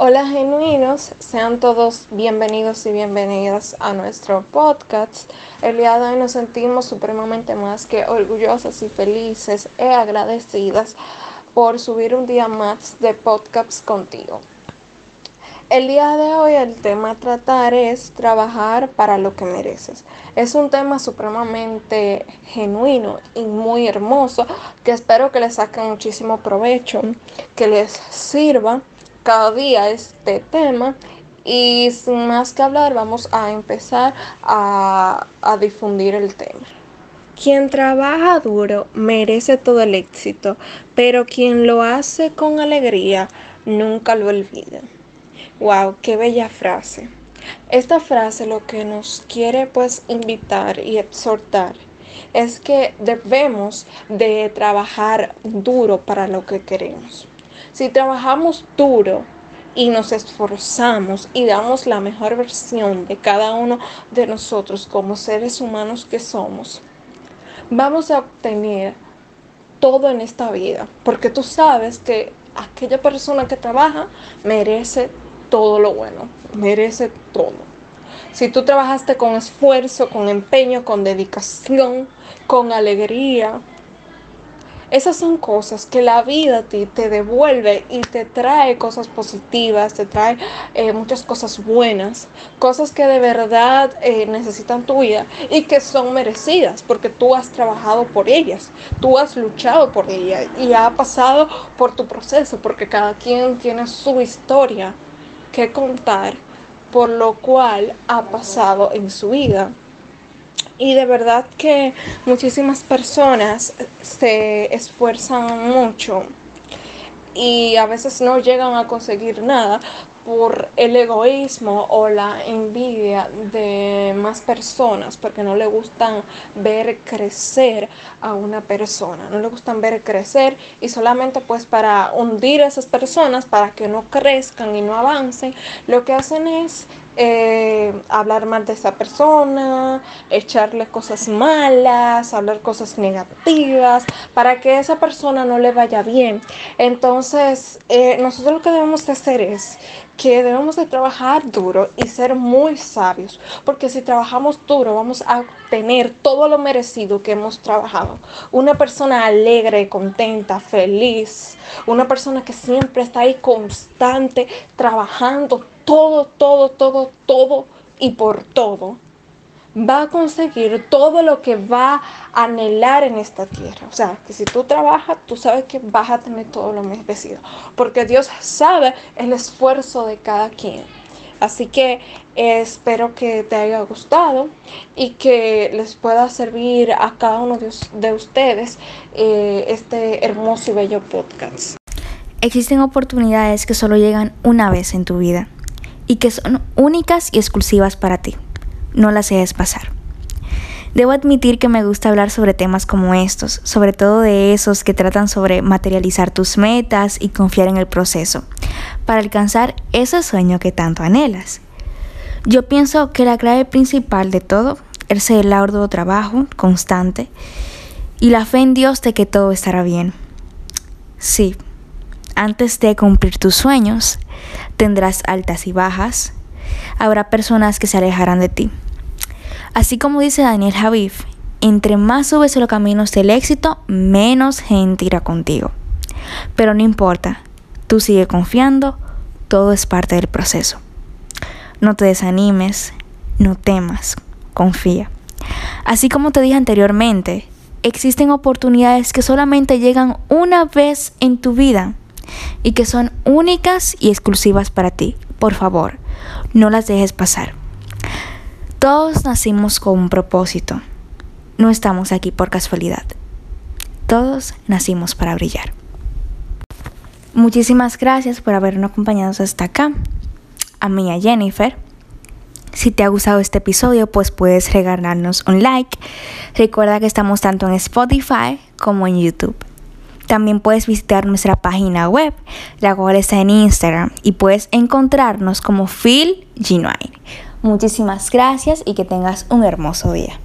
Hola genuinos, sean todos bienvenidos y bienvenidas a nuestro podcast. El día de hoy nos sentimos supremamente más que orgullosas y felices e agradecidas por subir un día más de podcast contigo. El día de hoy el tema a tratar es trabajar para lo que mereces. Es un tema supremamente genuino y muy hermoso que espero que les saquen muchísimo provecho, que les sirva cada día este tema y sin más que hablar vamos a empezar a, a difundir el tema. Quien trabaja duro merece todo el éxito, pero quien lo hace con alegría nunca lo olvida. Wow, qué bella frase. Esta frase lo que nos quiere pues invitar y exhortar es que debemos de trabajar duro para lo que queremos. Si trabajamos duro y nos esforzamos y damos la mejor versión de cada uno de nosotros como seres humanos que somos, vamos a obtener todo en esta vida. Porque tú sabes que aquella persona que trabaja merece todo lo bueno, merece todo. Si tú trabajaste con esfuerzo, con empeño, con dedicación, con alegría, esas son cosas que la vida te, te devuelve y te trae cosas positivas, te trae eh, muchas cosas buenas, cosas que de verdad eh, necesitan tu vida y que son merecidas porque tú has trabajado por ellas, tú has luchado por ellas y ha pasado por tu proceso porque cada quien tiene su historia que contar por lo cual ha pasado en su vida. Y de verdad que muchísimas personas se esfuerzan mucho y a veces no llegan a conseguir nada por el egoísmo o la envidia de más personas, porque no le gustan ver crecer a una persona, no le gustan ver crecer y solamente pues para hundir a esas personas, para que no crezcan y no avancen, lo que hacen es eh, hablar mal de esa persona, echarle cosas malas, hablar cosas negativas, para que esa persona no le vaya bien. Entonces, eh, nosotros lo que debemos de hacer es que debemos de trabajar duro y ser muy sabios, porque si trabajamos duro vamos a obtener todo lo merecido que hemos trabajado. Una persona alegre, contenta, feliz, una persona que siempre está ahí constante, trabajando todo, todo, todo, todo y por todo, va a conseguir todo lo que va a anhelar en esta tierra. O sea, que si tú trabajas, tú sabes que vas a tener todo lo merecido. Porque Dios sabe el esfuerzo de cada quien. Así que espero que te haya gustado y que les pueda servir a cada uno de, ustedes eh, este hermoso y bello podcast. Existen oportunidades que solo llegan una vez en tu vida y que son únicas y exclusivas para ti. No las dejes pasar. Debo admitir que me gusta hablar sobre temas como estos, sobre todo de esos que tratan sobre materializar tus metas y confiar en el proceso, para alcanzar ese sueño que tanto anhelas. Yo pienso que la clave principal de todo es el arduo trabajo constante y la fe en Dios de que todo estará bien. Sí, antes de cumplir tus sueños, tendrás altas y bajas, habrá personas que se alejarán de ti. Así como dice Daniel Javif, entre más subes los caminos del éxito, menos gente irá contigo. Pero no importa, tú sigue confiando, todo es parte del proceso. No te desanimes, no temas, confía. Así como te dije anteriormente, existen oportunidades que solamente llegan una vez en tu vida y que son únicas y exclusivas para ti. Por favor, no las dejes pasar. Todos nacimos con un propósito. No estamos aquí por casualidad. Todos nacimos para brillar. Muchísimas gracias por habernos acompañado hasta acá. A mí, a Jennifer. Si te ha gustado este episodio, pues puedes regalarnos un like. Recuerda que estamos tanto en Spotify como en YouTube. También puedes visitar nuestra página web, la cual está en Instagram, y puedes encontrarnos como Phil Genuine. Muchísimas gracias y que tengas un hermoso día.